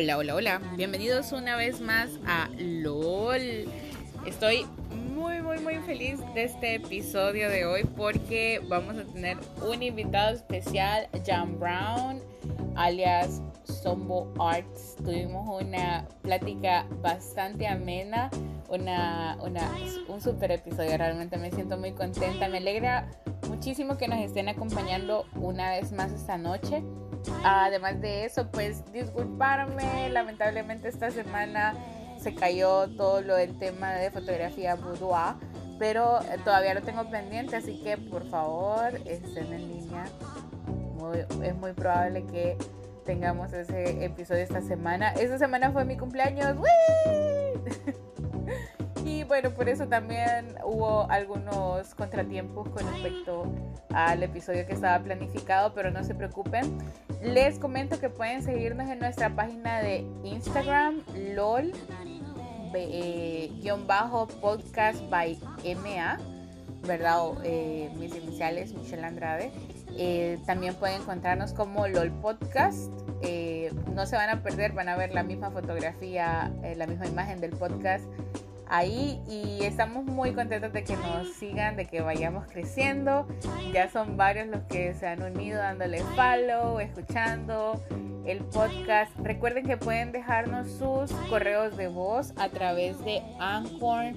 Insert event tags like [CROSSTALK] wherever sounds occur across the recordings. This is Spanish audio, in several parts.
Hola, hola, hola. Bienvenidos una vez más a LOL. Estoy muy, muy, muy feliz de este episodio de hoy porque vamos a tener un invitado especial, John Brown, alias Sombo Arts. Tuvimos una plática bastante amena, una, una, un super episodio. Realmente me siento muy contenta. Me alegra muchísimo que nos estén acompañando una vez más esta noche. Además de eso, pues disculparme, lamentablemente esta semana se cayó todo lo del tema de fotografía boudoir, pero todavía lo tengo pendiente, así que por favor estén en línea. es muy probable que tengamos ese episodio esta semana. Esta semana fue mi cumpleaños. [LAUGHS] Y bueno, por eso también hubo algunos contratiempos con respecto al episodio que estaba planificado, pero no se preocupen. Les comento que pueden seguirnos en nuestra página de Instagram, LOL, eh, podcast by MA, ¿verdad? Eh, mis iniciales, Michelle Andrade. Eh, también pueden encontrarnos como LOL Podcast. no se van a perder, van a ver la misma fotografía, la misma imagen del podcast ahí y estamos muy contentos de que nos sigan, de que vayamos creciendo. Ya son varios los que se han unido dándole follow, escuchando el podcast. Recuerden que pueden dejarnos sus correos de voz a través de anchor.fm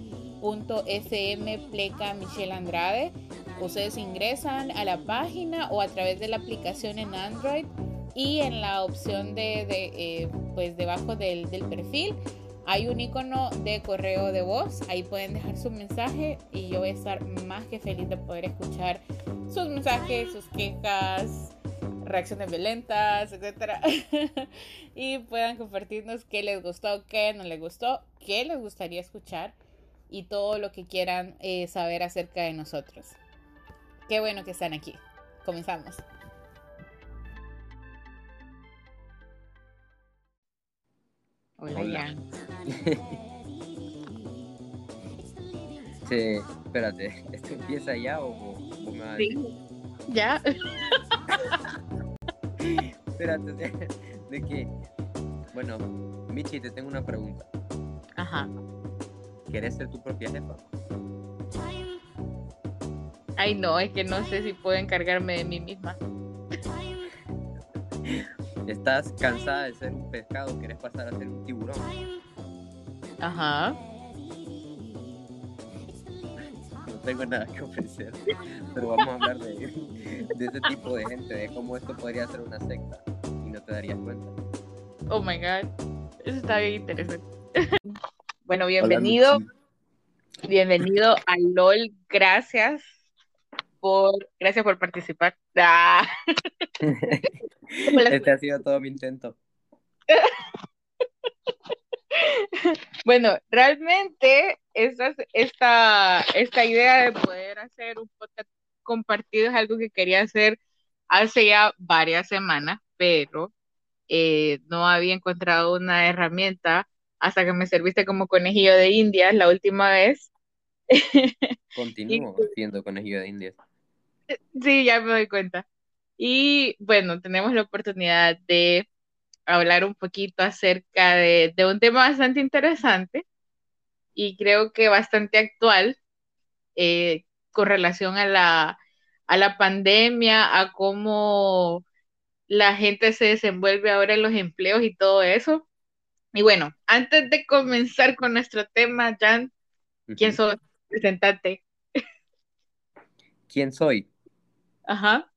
pleca Michelle Andrade. Ustedes ingresan a la página o a través de la aplicación en Android y en la opción de, eh, pues debajo del, del perfil hay un icono de correo de voz, ahí pueden dejar su mensaje y yo voy a estar más que feliz de poder escuchar sus mensajes, sus quejas, reacciones violentas, etc. [LAUGHS] y puedan compartirnos qué les gustó, qué no les gustó, qué les gustaría escuchar y todo lo que quieran eh, saber acerca de nosotros. Qué bueno que están aquí. Comenzamos. Hola, [LAUGHS] sí, espérate, ¿esto empieza ya o, me va a Sí, ya. [LAUGHS] espérate, de, que, bueno, Michi, te tengo una pregunta. Ajá. ¿Quieres ser tu propia jefa? Ay, no, es que no sé si puedo encargarme de mí misma. Estás cansada de ser un pescado, quieres pasar a ser un tiburón. Ajá. No tengo nada que ofrecer, pero vamos a hablar de, de ese tipo de gente, de cómo esto podría ser una secta y no te darías cuenta. Oh my god, eso está bien interesante. [LAUGHS] bueno, bienvenido. bienvenido a LOL, gracias por, gracias por participar. Ah. [LAUGHS] Este ha sido todo mi intento. [LAUGHS] Bueno, realmente esta, esta, esta idea de poder hacer un podcast compartido es algo que quería hacer hace ya varias semanas, pero eh, no había encontrado una herramienta hasta que me serviste como conejillo de indias la última vez. [LAUGHS] Continúo siendo conejillo de indias. Sí, ya me doy cuenta. Y bueno, tenemos la oportunidad de hablar un poquito acerca de, un tema bastante interesante y creo que bastante actual eh, con relación a la, a la pandemia, a cómo la gente se desenvuelve ahora en los empleos y todo eso. Y bueno, antes de comenzar con nuestro tema, Jan, ¿quién soy? Presentate. ¿Quién soy? Ajá.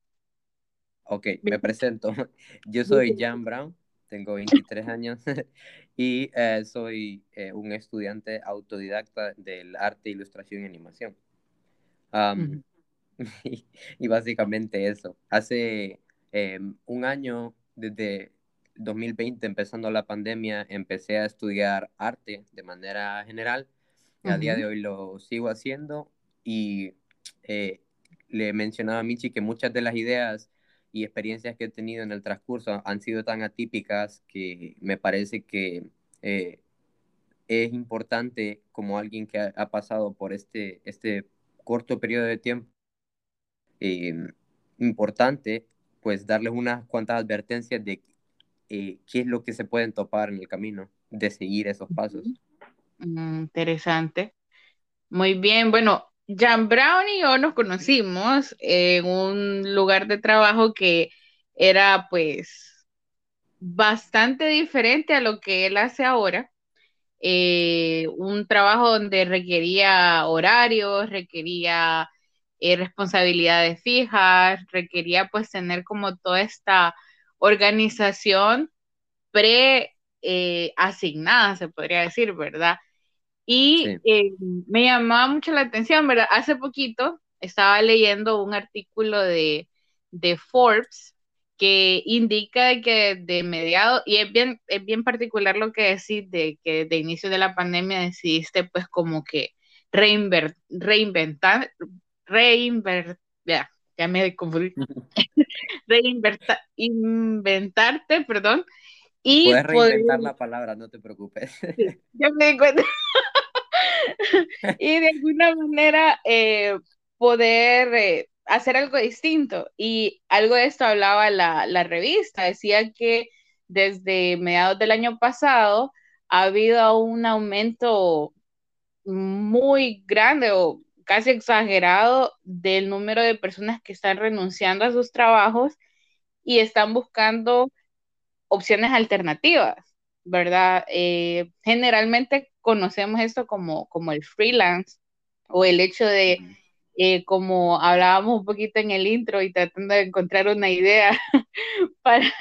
Ok, me presento. [LAUGHS] Yo soy Jan Brown, tengo [LAUGHS] 23 años [LAUGHS] y eh, soy eh, un estudiante autodidacta del arte, ilustración y animación. y, básicamente eso. Hace em, un año, desde 2020, empezando la pandemia, empecé a estudiar arte de manera general. A día de hoy lo sigo haciendo y eh, le mencionaba a Michi que muchas de las ideas y experiencias que he tenido en el transcurso han sido tan atípicas que me parece que eh, es importante como alguien que ha, pasado por este, este corto periodo de tiempo, eh, importante pues darles unas cuantas advertencias de eh, qué es lo que se pueden topar en el camino de seguir esos pasos. Mm, interesante. Muy bien, bueno, Jan Brown y yo nos conocimos en un lugar de trabajo que era pues bastante diferente a lo que él hace ahora. Eh, un trabajo donde requería horarios, requería eh, responsabilidades fijas, requería pues tener como toda esta organización pre eh, asignada, se podría decir, ¿verdad? Y me llamaba mucho la atención, ¿verdad? Hace poquito estaba leyendo un artículo de, de Forbes que indica que de mediado, y es bien, es bien particular lo que decís, de que de inicio de la pandemia decidiste pues como que reinventar, reinventar, ya, ya me confundí, [LAUGHS] [LAUGHS] reinventarte, perdón, y Puedes reinventar la palabra, no te preocupes. [LAUGHS] ya me di cuenta. [LAUGHS] y de alguna manera eh, poder eh, hacer algo distinto. Y algo de esto hablaba la, la revista, decía que desde mediados del año pasado ha habido un aumento muy grande o casi exagerado del número de personas que están renunciando a sus trabajos y están buscando opciones alternativas, ¿verdad? Eh, generalmente conocemos esto como, como el freelance o el hecho de eh, como hablábamos un poquito en el intro y tratando de encontrar una idea [LAUGHS] para,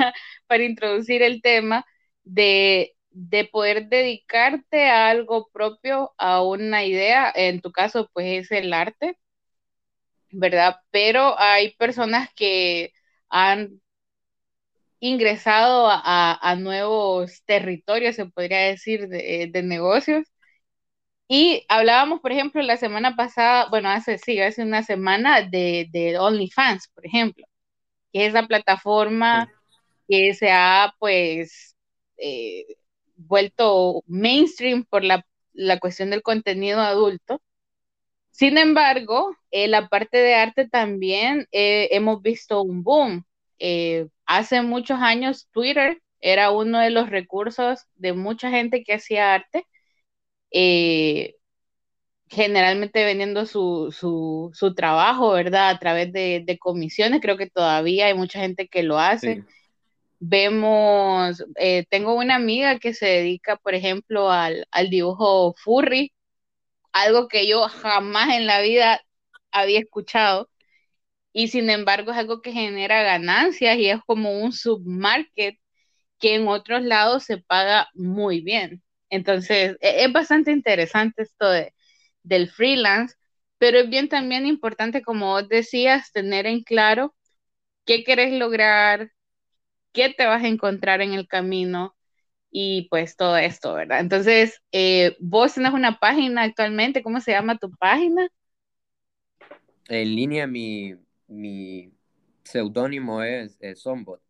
para introducir el tema, de, de, poder dedicarte a algo propio, a una idea, en tu caso pues es el arte, ¿verdad? Pero hay personas que han ingresado a, a nuevos territorios, se podría decir, de, de negocios y hablábamos, por ejemplo, la semana pasada, bueno, hace sí, hace una semana de, de OnlyFans, por ejemplo, que es la plataforma que se ha, pues, eh, vuelto mainstream por la, la, cuestión del contenido adulto. Sin embargo, en la parte de arte también eh, hemos visto un boom. Eh, hace muchos años Twitter era uno de los recursos de mucha gente que hacía arte eh, generalmente vendiendo su, su, trabajo, ¿verdad? A través de, comisiones, creo que todavía hay mucha gente que lo hace. Vemos, eh, tengo una amiga que se dedica, por ejemplo, al, al dibujo furry, algo que yo jamás en la vida había escuchado y sin embargo es algo que genera ganancias y es como un submarket que en otros lados se paga muy bien. Entonces, e, es bastante interesante esto de, del freelance, pero es bien también importante, como vos decías, tener en claro qué querés lograr, qué te vas a encontrar en el camino y pues todo esto, ¿verdad? Entonces, eh, vos tenés una página actualmente, ¿cómo se llama tu página? En línea mi, mi seudónimo es, es Sombot.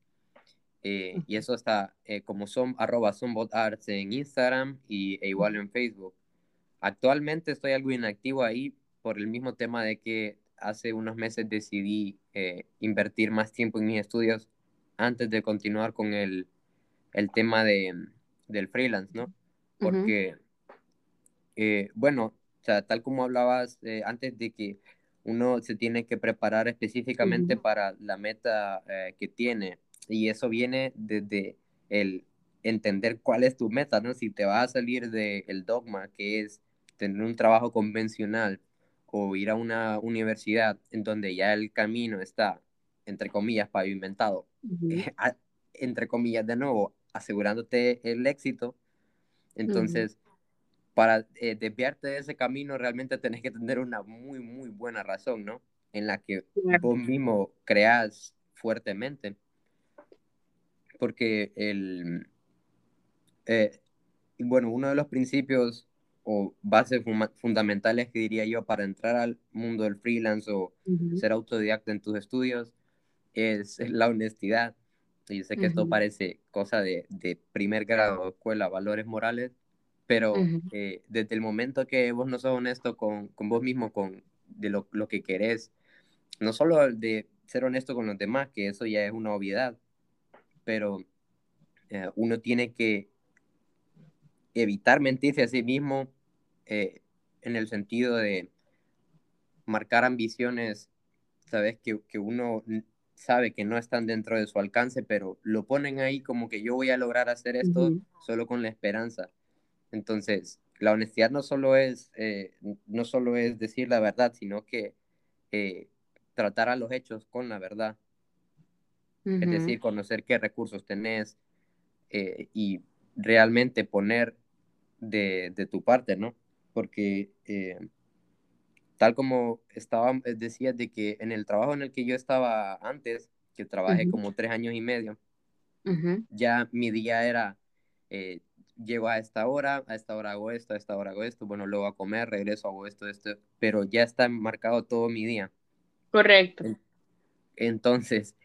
Eh, y eso está eh, como son arroba arts en Instagram y, e igual en Facebook. Actualmente estoy algo inactivo ahí por el mismo tema de que hace unos meses decidí eh, invertir más tiempo en mis estudios antes de continuar con el, el tema de, del freelance, ¿no? Porque, bueno, o sea, tal como hablabas antes de que uno se tiene que preparar específicamente para la meta que tiene y eso viene desde el entender cuál es tu meta, ¿no? Si te vas a salir del dogma, que es tener un trabajo convencional o ir a una universidad en donde ya el camino está, entre comillas, pavimentado, [LAUGHS] entre comillas, de nuevo, asegurándote el éxito, entonces, para eh, desviarte de ese camino, realmente tenés que tener una muy, muy buena razón, ¿no? En la que vos mismo creas fuertemente porque el, eh, bueno, uno de los principios o bases fundamentales que diría yo para entrar al mundo del freelance o ser autodidacta en tus estudios es, la honestidad. Y sé que esto parece cosa de, de, primer grado de escuela, valores morales, pero eh, desde el momento que vos no sos honesto con, con vos mismo, con de lo, lo, que querés, no solo de ser honesto con los demás, que eso ya es una obviedad, pero eh, uno tiene que evitar mentirse a sí mismo eh, en el sentido de marcar ambiciones, sabes, que, que, uno sabe que no están dentro de su alcance, pero lo ponen ahí como que yo voy a lograr hacer esto solo con la esperanza. Entonces, la honestidad no solo es, eh, no solo es decir la verdad, sino que eh, tratar a los hechos con la verdad. Es decir, conocer qué recursos tenés eh, y realmente poner de, de, tu parte, ¿no? Porque tal como estaba, decía de que en el trabajo en el que yo estaba antes, que trabajé como tres años y medio, ya mi día era llego a esta hora, a esta hora hago esto, a esta hora hago esto, bueno, luego a comer, regreso, hago esto, esto, pero ya está marcado todo mi día. Correcto. Entonces,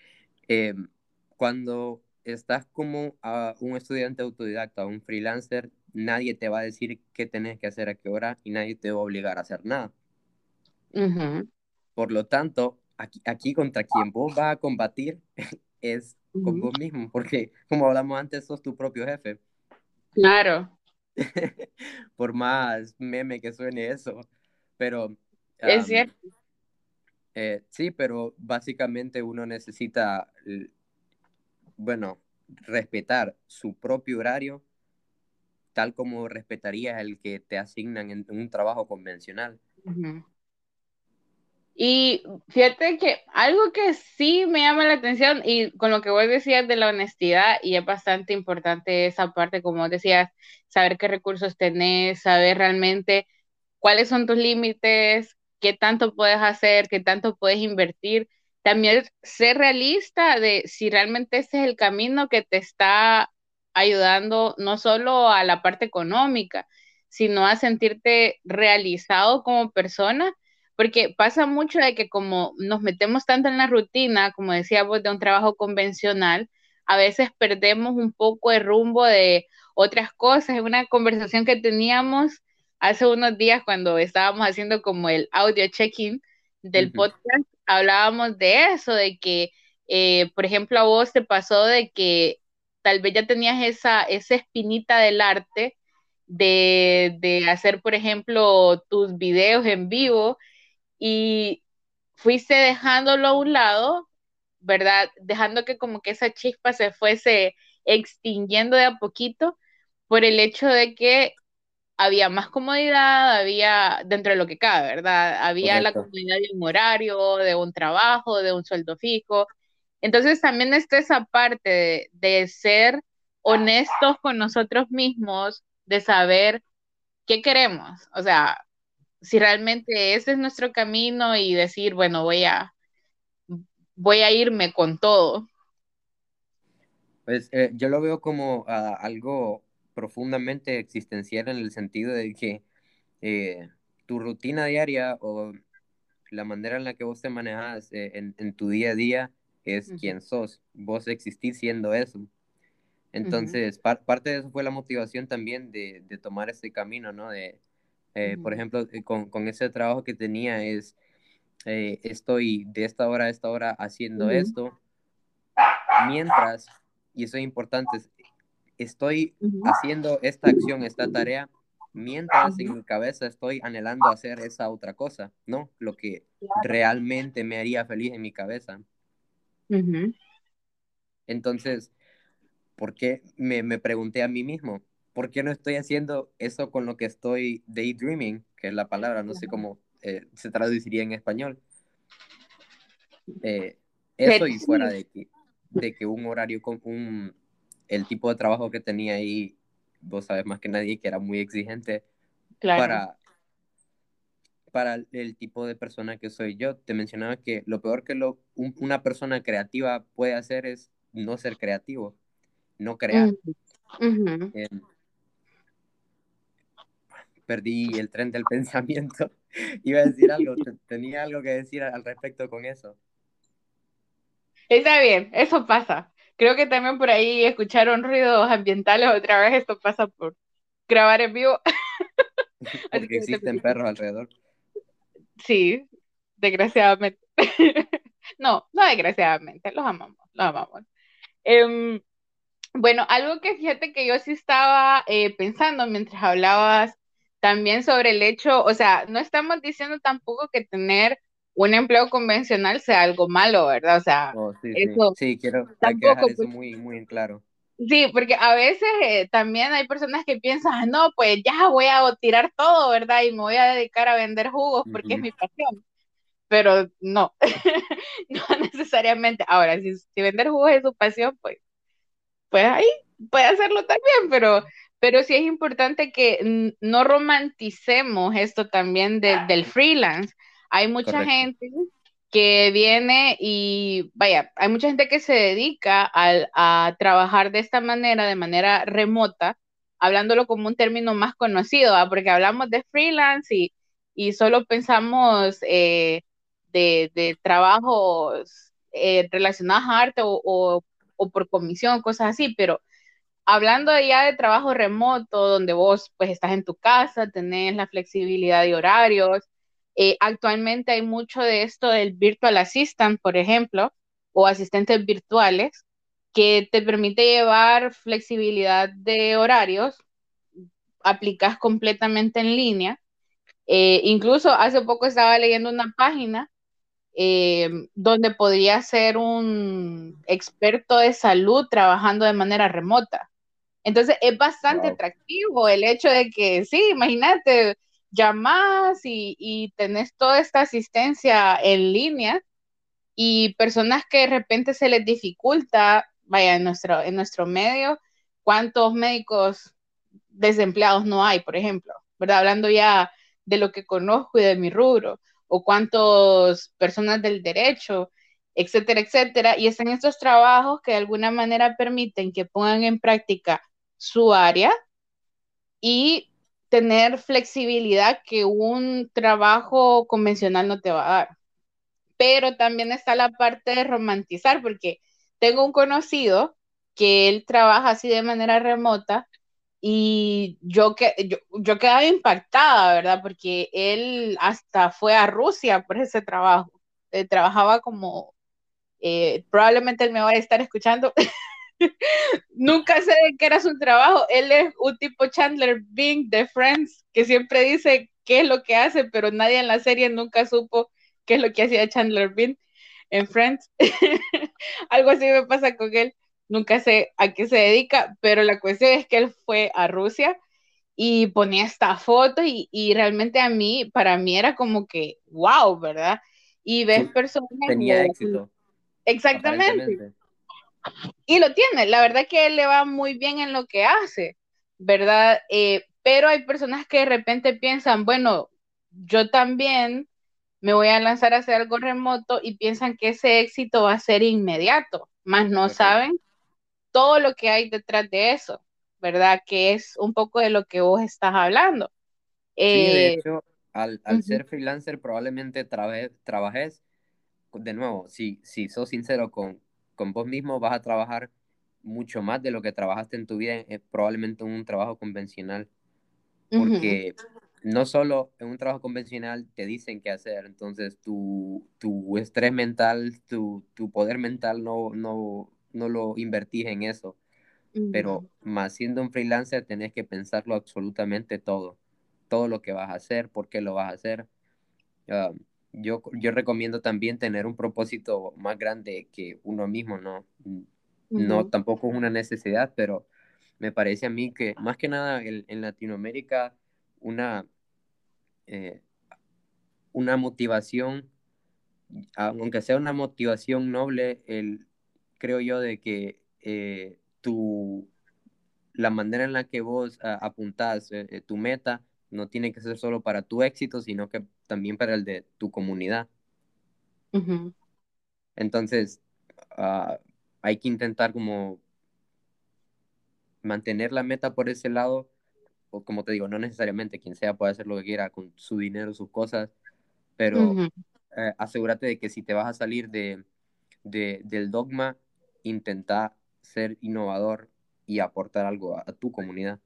em, cuando estás como a un estudiante autodidacta, un freelancer, nadie te va a decir qué tenés que hacer a qué hora y nadie te va a obligar a hacer nada. Por lo tanto, aquí, aquí contra quien vos vas a combatir [LAUGHS] es con vos mismo, porque como hablamos antes, sos tu propio jefe. Claro. [LAUGHS] Por más meme que suene eso. Pero. Es cierto. Eh, sí, pero básicamente uno necesita, bueno, respetar su propio horario, tal como respetaría el que te asignan en un trabajo convencional. Y fíjate que algo que sí me llama la atención y con lo que vos decías de la honestidad, y es bastante importante esa parte, como decías, saber qué recursos tenés, saber realmente cuáles son tus límites, qué tanto puedes hacer, qué tanto puedes invertir. También ser realista de si realmente ese es el camino que te está ayudando no solo a la parte económica, sino a sentirte realizado como persona porque pasa mucho de que como nos metemos tanto en la rutina, como decíamos, de un trabajo convencional, a veces perdemos un poco el rumbo de otras cosas. En una conversación que teníamos hace unos días cuando estábamos haciendo como el audio check-in del podcast, hablábamos de eso, de que, eh, por ejemplo, a vos te pasó de que tal vez ya tenías esa, esa espinita del arte de, de hacer, por ejemplo, tus videos en vivo y fuiste dejándolo a un lado, ¿verdad? Dejando que como que esa chispa se fuese extinguiendo de a poquito por el hecho de que había más comodidad, había, dentro de lo que cabe, ¿verdad? Había la comodidad de un horario, de un trabajo, de un sueldo fijo. Entonces también está esa parte de, de ser honestos con nosotros mismos, de saber qué queremos. O sea, si realmente ese es nuestro camino y decir, bueno, voy a, voy a irme con todo. Pues eh, yo lo veo como ah, algo profundamente existencial en el sentido de que eh, tu rutina diaria o la manera en la que vos te manejas eh, en, tu día a día es quien sos. Vos existís siendo eso. Entonces, parte de eso fue la motivación también de, de tomar este camino, ¿no? De, eh, por ejemplo, eh, con, con, ese trabajo que tenía es, eh, estoy de esta hora a esta hora haciendo esto, mientras, y eso es importante, estoy haciendo esta acción, esta tarea, mientras en mi cabeza estoy anhelando hacer esa otra cosa, ¿no? Lo que realmente me haría feliz en mi cabeza. Entonces, ¿por qué me, me pregunté a mí mismo? ¿Por qué no estoy haciendo eso con lo que estoy daydreaming, que es la palabra, no sé cómo eh, se traduciría en español? Eh, eso y fuera de que, de que un horario con un, el tipo de trabajo que tenía ahí, vos sabes más que nadie que era muy exigente para, para el tipo de persona que soy yo. Te mencionaba que lo peor que lo, una persona creativa puede hacer es no ser creativo, no crear perdí el tren del [LAUGHS] pensamiento. Iba a decir algo, tenía algo que decir al respecto con eso. Está bien, eso pasa. Creo que también por ahí escucharon ruidos ambientales otra vez, esto pasa por grabar en vivo. [LAUGHS] Porque existen perros alrededor. Sí, desgraciadamente. [LAUGHS] no, no desgraciadamente, los amamos, los amamos. Em, Bueno, algo que fíjate que yo sí estaba eh, pensando mientras hablabas también sobre el hecho, o sea, no estamos diciendo tampoco que tener un empleo convencional sea algo malo, ¿verdad? O sea, Oh, sí, sí. eso Sí, quiero hay que tampoco, dejar eso pues, muy, muy en claro. sí, porque a veces eh, también hay personas que piensan, "Ah, no, pues ya voy a tirar todo, ¿verdad? Y me voy a dedicar a vender jugos porque es Ujú, mi pasión. Pero no, [LAUGHS] no necesariamente. Ahora, si, si vender jugos es su pasión, pues pues ahí puede hacerlo también, pero, pero sí es importante que no romanticemos esto también de- del freelance. Hay mucha Correcto. gente que viene y, vaya, hay mucha gente que se dedica al- a trabajar de esta manera, de manera remota, hablándolo como un término más conocido, ¿va? Porque hablamos de freelance y, y solo pensamos eh, de, de trabajos eh, relacionados a arte o, o o por comisión, cosas así, pero hablando ya de trabajo remoto, donde vos pues estás en tu casa, tenés la flexibilidad de horarios, eh, actualmente hay mucho de esto del virtual assistant, por ejemplo, o asistentes virtuales, que te permite llevar flexibilidad de horarios, aplicas completamente en línea. Eh, incluso hace poco estaba leyendo una página eh, donde podría ser un experto de salud trabajando de manera remota. Entonces es bastante Wow. atractivo el hecho de que, sí, imagínate, llamas y, y tenés toda esta asistencia en línea y personas que de repente se les dificulta, vaya, en nuestro, en nuestro medio, ¿cuántos médicos desempleados no hay, por ejemplo? ¿Verdad? Hablando ya de lo que conozco y de mi rubro, o cuántas personas del derecho, etcétera, etcétera, y están estos trabajos que de alguna manera permiten que pongan en práctica su área y tener flexibilidad que un trabajo convencional no te va a dar. Pero también está la parte de romantizar, porque tengo un conocido que él trabaja así de manera remota y yo, que, yo, yo quedaba impactada, ¿verdad? Porque él hasta fue a Rusia por ese trabajo. Eh, trabajaba como, eh, probablemente él me va a estar escuchando. [LAUGHS] Nunca sé de qué era su trabajo. Él es un tipo Chandler Bing de Friends, que siempre dice qué es lo que hace, pero nadie en la serie nunca supo qué es lo que hacía Chandler Bing en Friends. [LAUGHS] Algo así me pasa con él. Nunca sé a qué se dedica, pero la cuestión es que él fue a Rusia y ponía esta foto y, y realmente a mí, para mí era como que, wow, ¿verdad? Y ves personas, tenía éxito, exactamente. Y lo tiene, la verdad que él le va muy bien en lo que hace, ¿verdad? Eh, pero hay personas que de repente piensan, bueno, yo también me voy a lanzar a hacer algo remoto y piensan que ese éxito va a ser inmediato, más no saben todo lo que hay detrás de eso, ¿verdad? Que es un poco de lo que vos estás hablando. Sí, de Eh, hecho, al, al ser freelancer probablemente trabajes, trabajes, de nuevo, si, si sos sincero con, con vos mismo, vas a trabajar mucho más de lo que trabajaste en tu vida, eh, probablemente en un trabajo convencional, porque no solo en un trabajo convencional te dicen qué hacer, entonces tu, tu estrés mental, tu, tu poder mental no, no, no lo invertís en eso, pero más siendo un freelancer tenés que pensarlo absolutamente todo, todo lo que vas a hacer, por qué lo vas a hacer. Ah, yo, yo recomiendo también tener un propósito más grande que uno mismo, ¿no? No, tampoco es una necesidad, pero me parece a mí que más que nada en, en Latinoamérica una, eh, una motivación, aunque sea una motivación noble, el, creo yo de que eh, tu, la manera en la que vos apuntás eh, eh, tu meta no tiene que ser solo para tu éxito, sino que también para el de tu comunidad. Entonces, uh, hay que intentar como mantener la meta por ese lado, o como te digo, no necesariamente quien sea puede hacer lo que quiera con su dinero, sus cosas, pero eh, asegúrate de que si te vas a salir de, de, del dogma, intenta ser innovador y aportar algo a, a tu comunidad.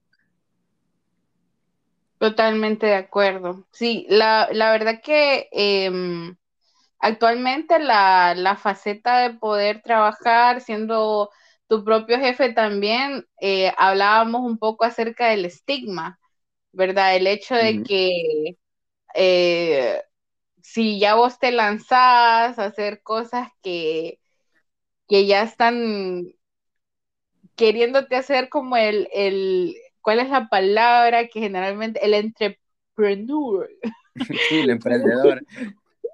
Totalmente de acuerdo. Sí, la, la verdad que em, actualmente la, la faceta de poder trabajar siendo tu propio jefe también, eh, hablábamos un poco acerca del estigma, ¿verdad? El hecho de que eh, si ya vos te lanzás a hacer cosas que, que ya están queriéndote hacer como el, el, ¿cuál es la palabra que generalmente, el entrepreneur? [LAUGHS] Sí, el emprendedor.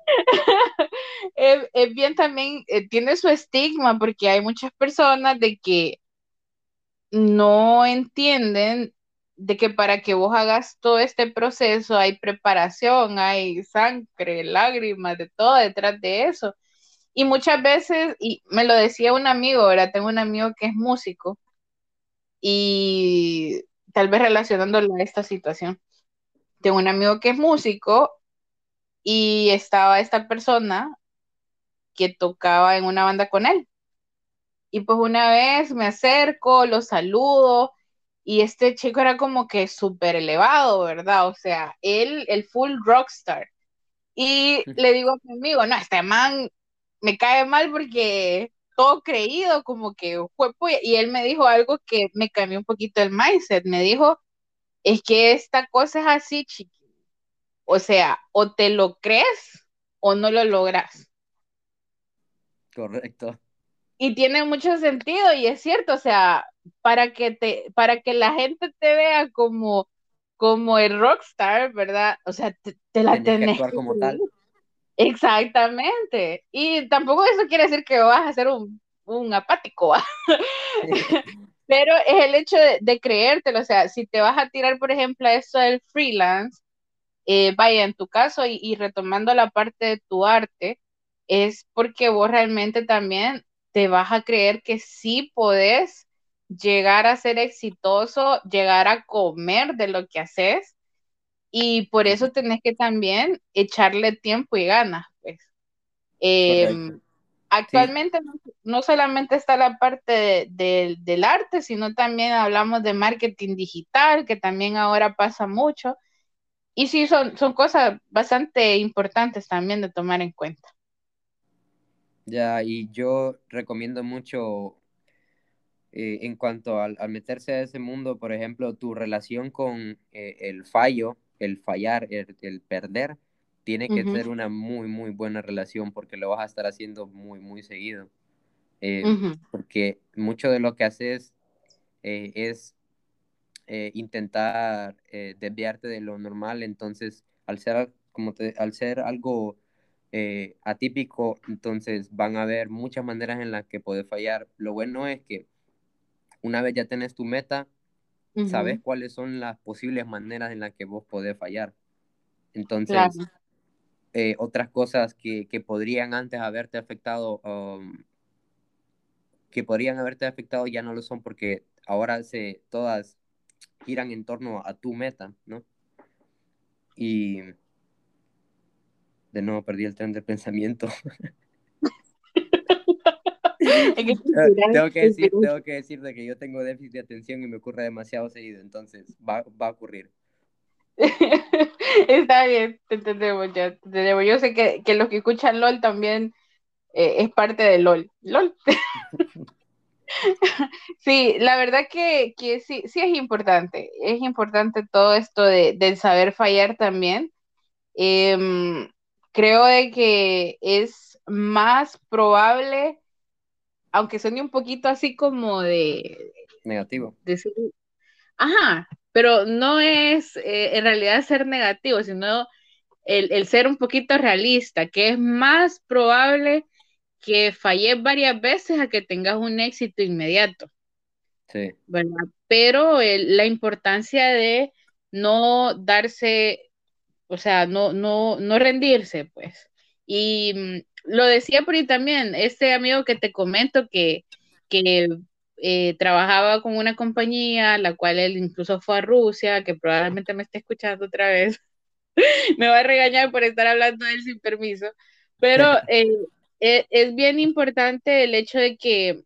[LAUGHS] es, bien también, eh, tiene su estigma porque hay muchas personas de que no entienden de que para que vos hagas todo este proceso hay preparación, hay sangre, lágrimas, de todo detrás de eso. Y muchas veces, y me lo decía un amigo, ahora tengo un amigo que es músico y tal vez relacionándolo a esta situación. Tengo un amigo que es músico y estaba esta persona que tocaba en una banda con él. Y pues una vez me acerco, lo saludo y este chico era como que súper elevado, ¿verdad? O sea, él, el full rockstar. Y le digo a mi amigo, no, este man me cae mal porque todo creído, como que fue, y él me dijo algo que me cambió un poquito el mindset, me dijo, es que esta cosa es así, chiqui. O sea, o te lo crees o no lo logras. Correcto. Y tiene mucho sentido y es cierto, o sea, para que te, para que la gente te vea como, como el rockstar, ¿verdad? O sea, te, la tenés que, como tal. Exactamente. Y tampoco eso quiere decir que vas a ser un, un apático, [LAUGHS] pero es el hecho de, creértelo. O sea, si te vas a tirar, por ejemplo, a eso del freelance, eh, vaya, en tu caso, y, y, retomando la parte de tu arte, es porque vos realmente también te vas a creer que sí podés llegar a ser exitoso, llegar a comer de lo que haces, y por eso tenés que también echarle tiempo y ganas, pues. Em, actualmente no, solamente está la parte del arte, sino también hablamos de marketing digital, que también ahora pasa mucho. Y sí, son, son cosas bastante importantes también de tomar en cuenta. Ya, y yo recomiendo mucho eh, en cuanto al, meterse a ese mundo, por ejemplo, tu relación con eh, el fallo, el fallar, el, perder, tiene que ser una muy, muy buena relación porque lo vas a estar haciendo muy, muy seguido. Eh, porque mucho de lo que haces es intentar desviarte de lo normal, entonces al ser, como al ser algo eh, atípico, entonces van a haber muchas maneras en las que puedes fallar. Lo bueno es que una vez ya tenés tu meta, sabes cuáles son las posibles maneras en las que vos podés fallar. Entonces, eh, otras cosas que, que, podrían antes haberte afectado, um, que podrían haberte afectado ya no lo son porque ahora se, todas giran en torno a tu meta, ¿no? Y de nuevo perdí el tren del pensamiento. [LAUGHS] [LAUGHS] [LAUGHS] tengo, que decir, tengo que decir de que yo tengo déficit de atención y me ocurre demasiado seguido, entonces va, va a ocurrir. [LAUGHS] Está bien, te entendemos ya, Yo sé que, que los que escuchan LOL también eh, es parte de LOL. LOL. sí, la verdad que, que, sí, sí es importante. Es importante todo esto de, del saber fallar también. Eh, creo de que es más probable, aunque suene un poquito así como de... Negativo. ajá, pero no es eh, en realidad ser negativo, sino el, ser un poquito realista, que es más probable que falles varias veces a que tengas un éxito inmediato. Sí. ¿Verdad? Pero la importancia de no darse o sea, no, no, no rendirse, pues. Y mm, lo decía por ahí también, este amigo que te comento que, que eh, trabajaba con una compañía, la cual él incluso fue a Rusia, que probablemente me esté escuchando otra vez, [LAUGHS] me va a regañar por estar hablando de él sin permiso, pero [LAUGHS] eh, eh, es bien importante el hecho de que,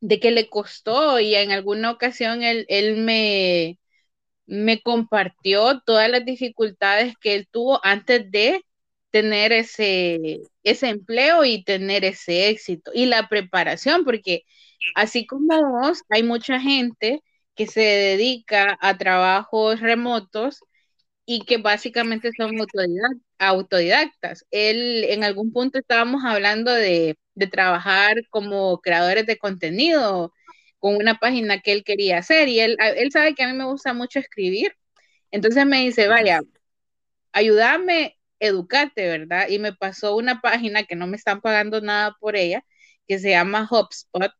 de que le costó y en alguna ocasión él, él me, me compartió todas las dificultades que él tuvo antes de tener ese, ese empleo y tener ese éxito. Y la preparación, porque así como vos, hay mucha gente que se dedica a trabajos remotos y que básicamente son autodidactas. Él, en algún punto estábamos hablando de, de trabajar como creadores de contenido con una página que él quería hacer y él, él sabe que a mí me gusta mucho escribir. Entonces me dice, vaya, ayúdame, educate, ¿verdad? Y me pasó una página que no me están pagando nada por ella, que se llama HubSpot.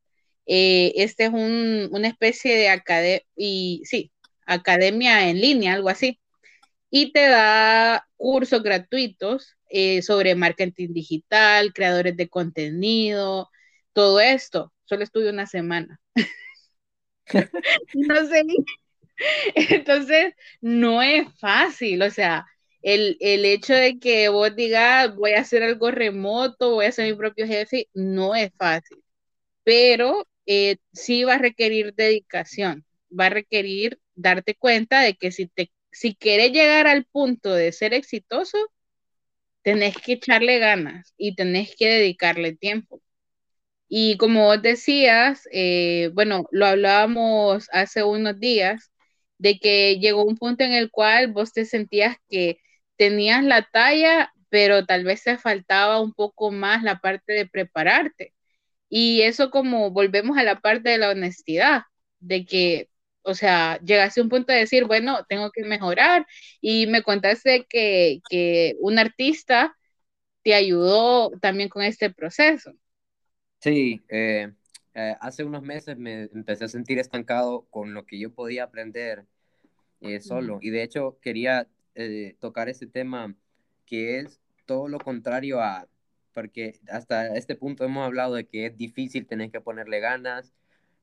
Eh, este es un, una especie de academia, y sí, academia en línea, algo así. Y te da cursos gratuitos eh, sobre marketing digital, creadores de contenido, todo esto. Solo estuve una semana. [LAUGHS] [LAUGHS] no sé. [LAUGHS] Entonces, no es fácil, o sea, el, hecho de que vos digas, voy a hacer algo remoto, voy a ser mi propio jefe, no es fácil, pero eh, sí va a requerir dedicación, va a requerir darte cuenta de que si, te, si quieres llegar al punto de ser exitoso, tenés que echarle ganas y tenés que dedicarle tiempo. Y como vos decías, eh, bueno, lo hablábamos hace unos días, de que llegó un punto en el cual vos te sentías que tenías la talla, pero tal vez te faltaba un poco más la parte de prepararte. Y eso como volvemos a la parte de la honestidad, de que, o sea, llegaste a un punto de decir, bueno, tengo que mejorar. Y me contaste que, que un artista te ayudó también con este proceso. Sí, eh, eh, hace unos meses me empecé a sentir estancado con lo que yo podía aprender eh, solo. Y de hecho quería tocar ese tema que es todo lo contrario a, porque hasta este punto hemos hablado de que es difícil tener que ponerle ganas.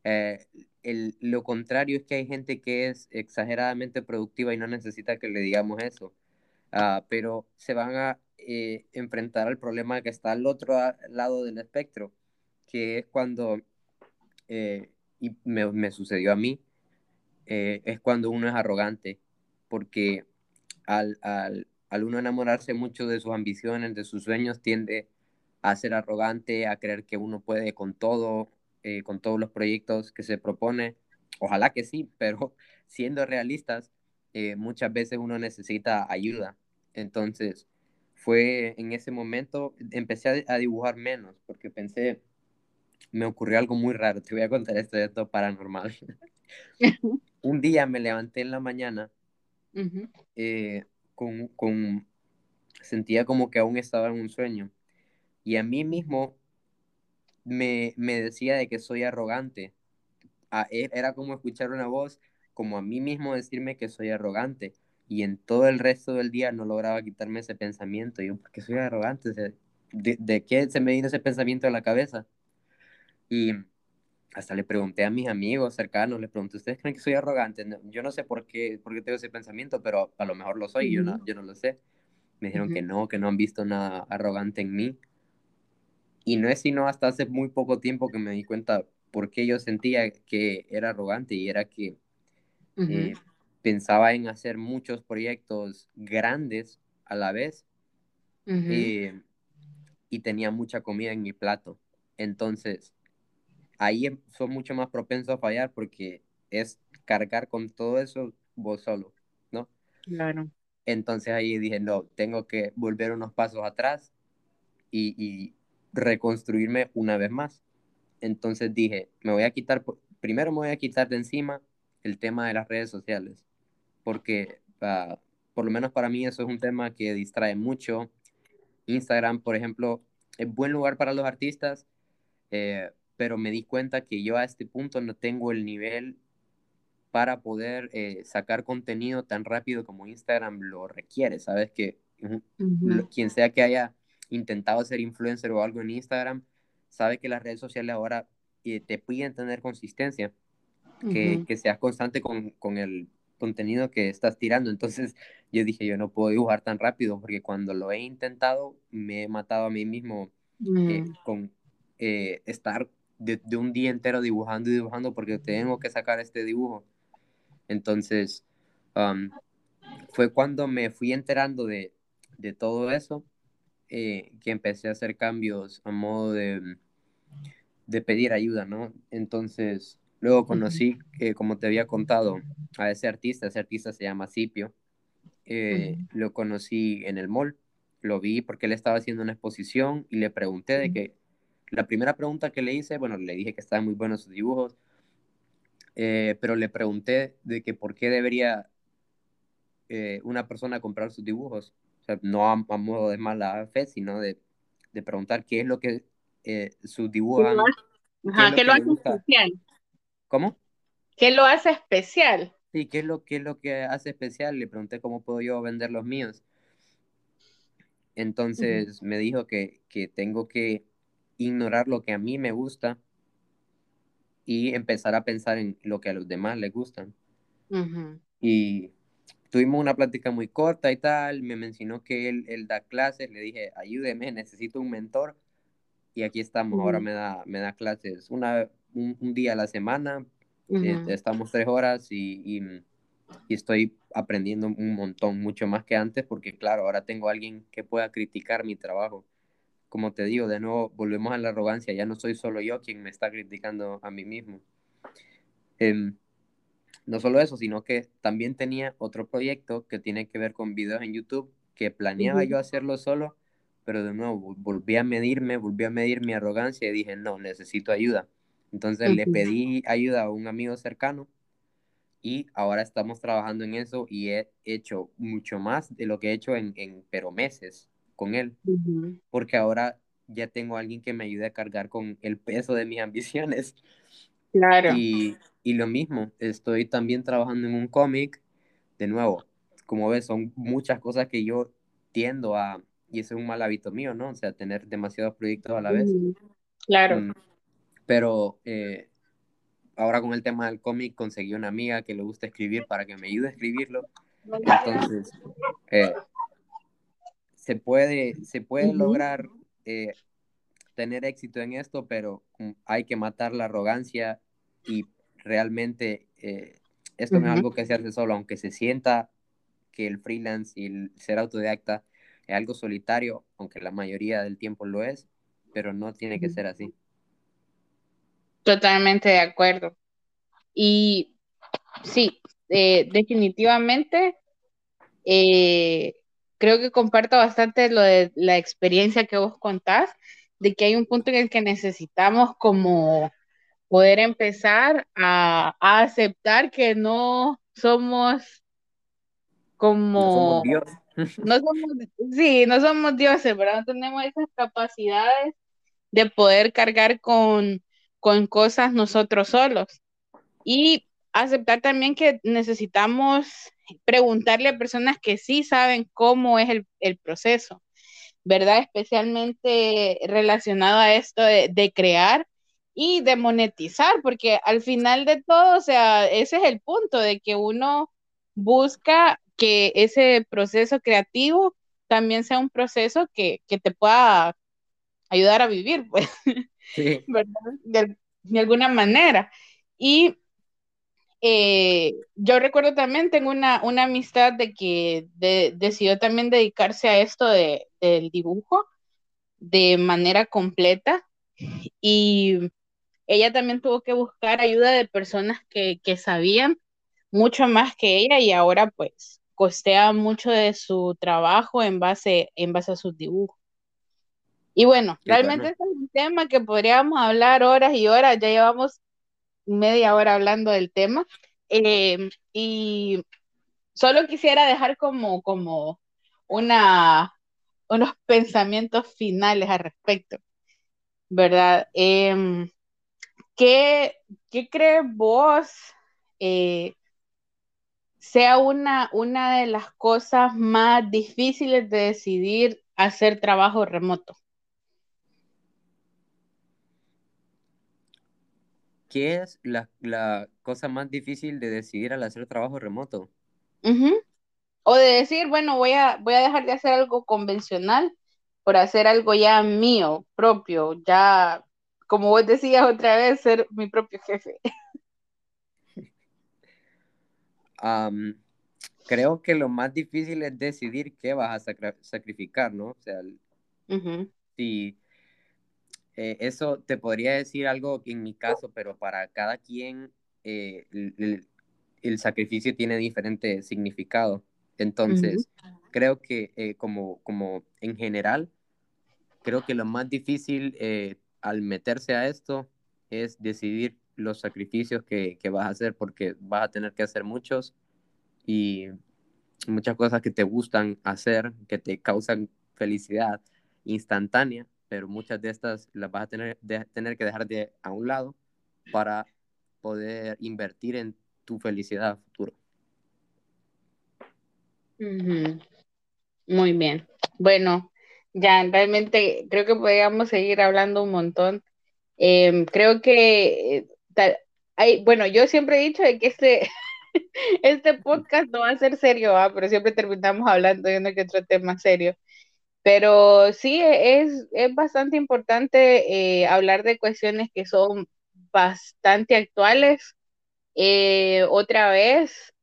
el, lo contrario es que hay gente que es exageradamente productiva y no necesita que le digamos eso. Ah, pero se van a enfrentar al problema que está al otro lado del espectro que es cuando, eh, y me, me, sucedió a mí, eh, es cuando uno es arrogante, porque al, al, al, uno enamorarse mucho de sus ambiciones, de sus sueños, tiende a ser arrogante, a creer que uno puede con todo, eh, con todos los proyectos que se propone. Ojalá que sí, [LAUGHS] pero siendo realistas, muchas veces uno necesita ayuda. Entonces, fue en ese momento, empecé a, a dibujar menos, porque pensé, me ocurrió algo muy raro. Te voy a contar esto de esto paranormal. [LAUGHS] un día me levanté en la mañana eh, con, con, sentía como que aún estaba en un sueño. Y a mí mismo me, me decía de que soy arrogante. E, era como escuchar una voz, como a mí mismo decirme que soy arrogante. Y en todo el resto del día no lograba quitarme ese pensamiento. Yo, ¿por qué soy arrogante? ¿De, de qué se me vino ese pensamiento a la cabeza? Y hasta le pregunté a mis amigos cercanos, les pregunté, ¿ustedes creen que soy arrogante? yo no sé por qué, por qué tengo ese pensamiento, pero a lo mejor lo soy, yo, no, yo no lo sé. Me dijeron que no, que no han visto nada arrogante en mí. Y no es sino hasta hace muy poco tiempo que me di cuenta por qué yo sentía que era arrogante y era que eh, pensaba en hacer muchos proyectos grandes a la vez eh, y tenía mucha comida en mi plato. Entonces, ahí em, son mucho más propensos a fallar porque es cargar con todo eso vos solo, ¿no? Claro. Entonces ahí dije, no, tengo que volver unos pasos atrás y, y reconstruirme una vez más. Entonces dije, me voy a quitar, primero me voy a quitar de encima el tema de las redes sociales, porque uh, por lo menos para mí eso es un tema que distrae mucho. Instagram, por ejemplo, es buen lugar para los artistas, eh, pero me di cuenta que yo a este punto no tengo el nivel para poder eh, sacar contenido tan rápido como Instagram lo requiere, ¿sabes? Que quien sea que haya intentado ser influencer o algo en Instagram, sabe que las redes sociales ahora eh, te piden tener consistencia, que, que seas constante con, con, el contenido que estás tirando. Entonces [LAUGHS] yo dije, yo no puedo dibujar tan rápido porque cuando lo he intentado me he matado a mí mismo eh, mm. con estar de, un día entero dibujando y dibujando porque tengo que sacar este dibujo. Entonces, um, fue cuando me fui enterando de, todo eso eh, que empecé a hacer cambios a modo de, de pedir ayuda, ¿no? Entonces, luego conocí, eh, como te había contado, a ese artista, ese artista se llama Cipio, eh, lo conocí en el mall, lo vi porque él estaba haciendo una exposición y le pregunté de que, la primera pregunta que le hice, bueno, le dije que estaban muy buenos sus dibujos, pero le pregunté de que por qué debería una persona comprar sus dibujos no a, modo de mala fe, sino de, de preguntar qué es lo que eh, sus dibujos Ajá, ¿qué, lo, hace especial? ¿Cómo? ¿Qué lo hace especial? Sí, ¿qué es, lo, ¿qué es lo que hace especial? Le pregunté cómo puedo yo vender los míos. Entonces me dijo que, que tengo que ignorar lo que a mí me gusta y empezar a pensar en lo que a los demás les gustan. Y tuvimos una plática muy corta y tal, me mencionó que él, él da clases, le dije, ayúdeme, [LAUGHS] necesito un mentor, y aquí estamos, ahora me da, me da clases una, un, día a la semana, eh, estamos tres horas y, y, estoy aprendiendo un montón, mucho más que antes, porque claro, ahora tengo alguien que pueda criticar mi trabajo. Como te digo, de nuevo, volvemos a la arrogancia, ya no soy solo yo quien me está criticando a mí mismo. Eh, no solo eso, sino que también tenía otro proyecto que tiene que ver con videos en YouTube, que planeaba yo hacerlo solo, pero de nuevo volví a medirme, volví a medir mi arrogancia y dije, no, necesito ayuda. Entonces le pedí ayuda a un amigo cercano y ahora estamos trabajando en eso y he hecho mucho más de lo que he hecho en, en pero meses con él, porque ahora ya tengo a alguien que me ayude a cargar con el peso de mis ambiciones. Claro. Y, y lo mismo, estoy también trabajando en un cómic, de nuevo, como ves, son muchas cosas que yo tiendo a, y ese es un mal hábito mío, ¿no? O sea, tener demasiados proyectos a la vez. Claro. Mm, pero eh, ahora con el tema del cómic conseguí una amiga que le gusta escribir para que me ayude a escribirlo. Entonces, eh, se puede, se puede lograr eh, tener éxito en esto, pero mm, hay que matar la arrogancia y realmente eh, esto no es algo que se hace solo, aunque se sienta que el freelance y el ser autodidacta es algo solitario, aunque la mayoría del tiempo lo es, pero no tiene que ser así. Totalmente de acuerdo. Y sí, eh, definitivamente eh, creo que comparto bastante lo de la experiencia que vos contás, de que hay un punto en el que necesitamos como poder empezar a, aceptar que no somos como... No somos [LAUGHS] sí, no somos dioses, pero no tenemos esas capacidades de poder cargar con, con cosas nosotros solos. Y aceptar también que necesitamos preguntarle a personas que sí saben cómo es el, el proceso, ¿verdad? Especialmente relacionado a esto de, de crear y de monetizar, porque al final de todo, o sea, ese es el punto de que uno busca que ese proceso creativo también sea un proceso que, te pueda ayudar a vivir, pues, [LAUGHS] De, alguna manera. Y eh, yo recuerdo también, tengo una, una amistad de que decidió también dedicarse a esto de, del dibujo de manera completa. Y ella también tuvo que buscar ayuda de personas que, sabían mucho más que ella y ahora pues costea mucho de su trabajo en base, en base a sus dibujos. Y bueno, realmente es un tema que podríamos hablar horas y horas, ya llevamos media hora hablando del tema. Em, y solo quisiera dejar como, como una, unos pensamientos finales al respecto, ¿verdad? Em, ¿Qué, qué crees vos eh, sea una, una de las cosas más difíciles de decidir hacer trabajo remoto? ¿Qué es la, cosa más difícil de decidir al hacer trabajo remoto? O de decir, bueno, voy a, voy a dejar de hacer algo convencional por hacer algo ya mío, propio, ya como vos decías otra vez, ser mi propio jefe. [LAUGHS] creo que lo más difícil es decidir qué vas a sacrificar, ¿no? O sea, Sí, eh, eso te podría decir algo en mi caso, pero para cada quien eh, el, sacrificio tiene diferente significado. Entonces, creo que eh, como, como en general, creo que lo más difícil al meterse a esto es decidir los sacrificios que, que, vas a hacer, porque vas a tener que hacer muchos y muchas cosas que te gustan hacer, que te causan felicidad instantánea, pero muchas de estas las vas a tener, que dejar de a un lado para poder invertir en tu felicidad futuro. Muy bien. Bueno, ya realmente creo que podríamos seguir hablando un montón. Em, creo que hay, bueno, yo siempre he dicho de que este, [LAUGHS] este podcast no va a ser serio, pero siempre terminamos hablando de uno que otro tema serio. Pero sí, es, es bastante importante eh, hablar de cuestiones que son bastante actuales. Eh, otra vez,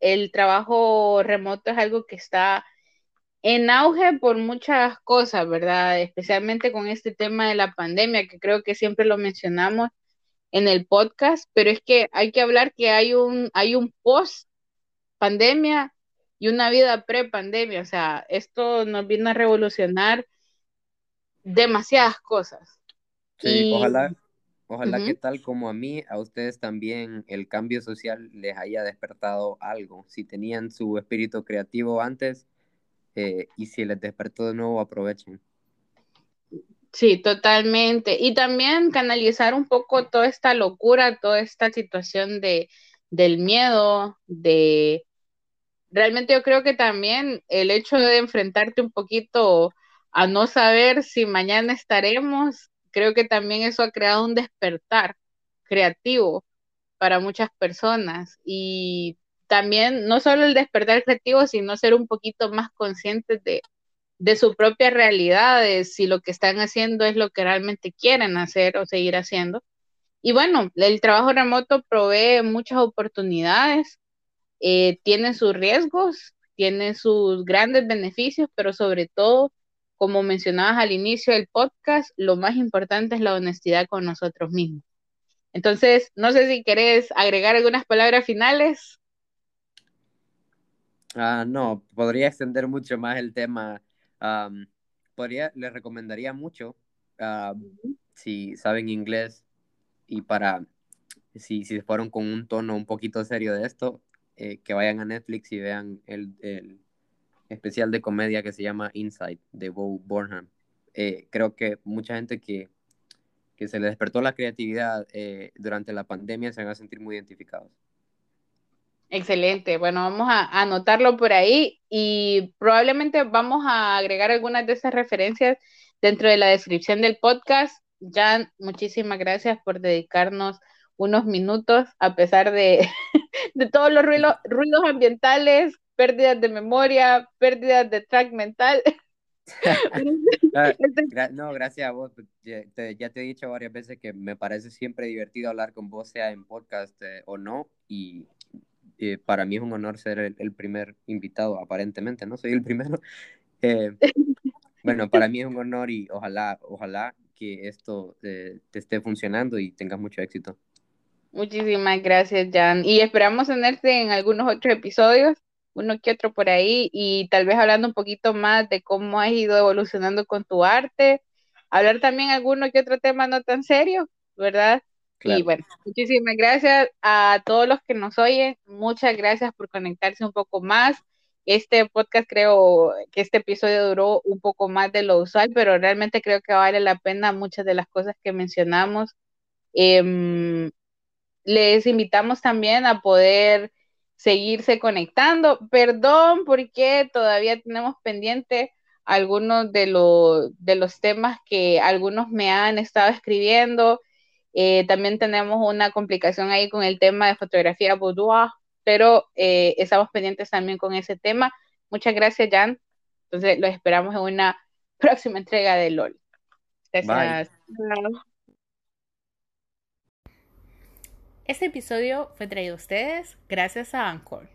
el trabajo remoto es algo que está en auge por muchas cosas, ¿verdad? Especialmente con este tema de la pandemia, que creo que siempre lo mencionamos en el podcast, pero es que hay que hablar que hay un, hay un post pandemia y una vida pre-pandemia. O sea, esto nos vino a revolucionar demasiadas cosas. Sí, ojalá, ojalá que tal como a mí, a ustedes también el cambio social les haya despertado algo. Si tenían su espíritu creativo antes eh, y si les despertó de nuevo, aprovechen. Sí, totalmente. Y también canalizar un poco toda esta locura, toda esta situación de, del miedo, de, realmente yo creo que también el hecho de enfrentarte un poquito a no saber si mañana estaremos, creo que también eso ha creado un despertar creativo para muchas personas y también no solo el despertar creativo, sino ser un poquito más conscientes de, de su propia realidad, de si lo que están haciendo es lo que realmente quieren hacer o seguir haciendo. Y bueno, el trabajo remoto provee muchas oportunidades, eh, tiene sus riesgos, tiene sus grandes beneficios, pero sobre todo, como mencionabas al inicio del podcast, lo más importante es la honestidad con nosotros mismos. Entonces, no sé si querés agregar algunas palabras finales. Ah, no, podría extender mucho más el tema. podría, les recomendaría mucho, si saben inglés y para, si, si fueron con un tono un poquito serio de esto, eh, que vayan a Netflix y vean el, el, especial de comedia que se llama Inside de Bo Burnham. Eh, creo que mucha gente que, que, se le despertó la creatividad eh, durante la pandemia se van a sentir muy identificados. Excelente. Bueno, vamos a anotarlo por ahí y probablemente vamos a agregar algunas de esas referencias dentro de la descripción del podcast. Jan, muchísimas gracias por dedicarnos unos minutos a pesar de, [LAUGHS] de todos los ruidos, ruidos ambientales, pérdidas de memoria, pérdidas de track mental. [LAUGHS] Ah, [LAUGHS] no, gracias a vos. Ya te, he dicho varias veces que me parece siempre divertido hablar con vos, sea en podcast eh, o no, y para mí es un honor ser el, primer invitado, aparentemente, ¿no? Soy el primero. [LAUGHS] Eh, bueno, para mí es un honor y ojalá, ojalá que esto eh, te esté funcionando y tengas mucho éxito. Muchísimas gracias, Jan. Y esperamos tenerte en algunos otros episodios, uno que otro por ahí, y tal vez hablando un poquito más de cómo has ido evolucionando con tu arte, hablar también alguno que otro tema no tan serio, ¿verdad? Y bueno, muchísimas gracias a todos los que nos oyen. Muchas gracias por conectarse un poco más. Este podcast creo que este episodio duró un poco más de lo usual, pero realmente creo que vale la pena muchas de las cosas que mencionamos. Eh, les invitamos también a poder seguirse conectando. Perdón porque todavía tenemos pendiente algunos de, de los temas que algunos me han estado escribiendo. Eh, también tenemos una complicación ahí con el tema de fotografía boudoir, pero eh, estamos pendientes también con ese tema. Muchas gracias, Jan. Entonces, los esperamos en una [LAUGHS] próxima entrega de LOL. Gracias. Este episodio fue traído a ustedes gracias a Anchor.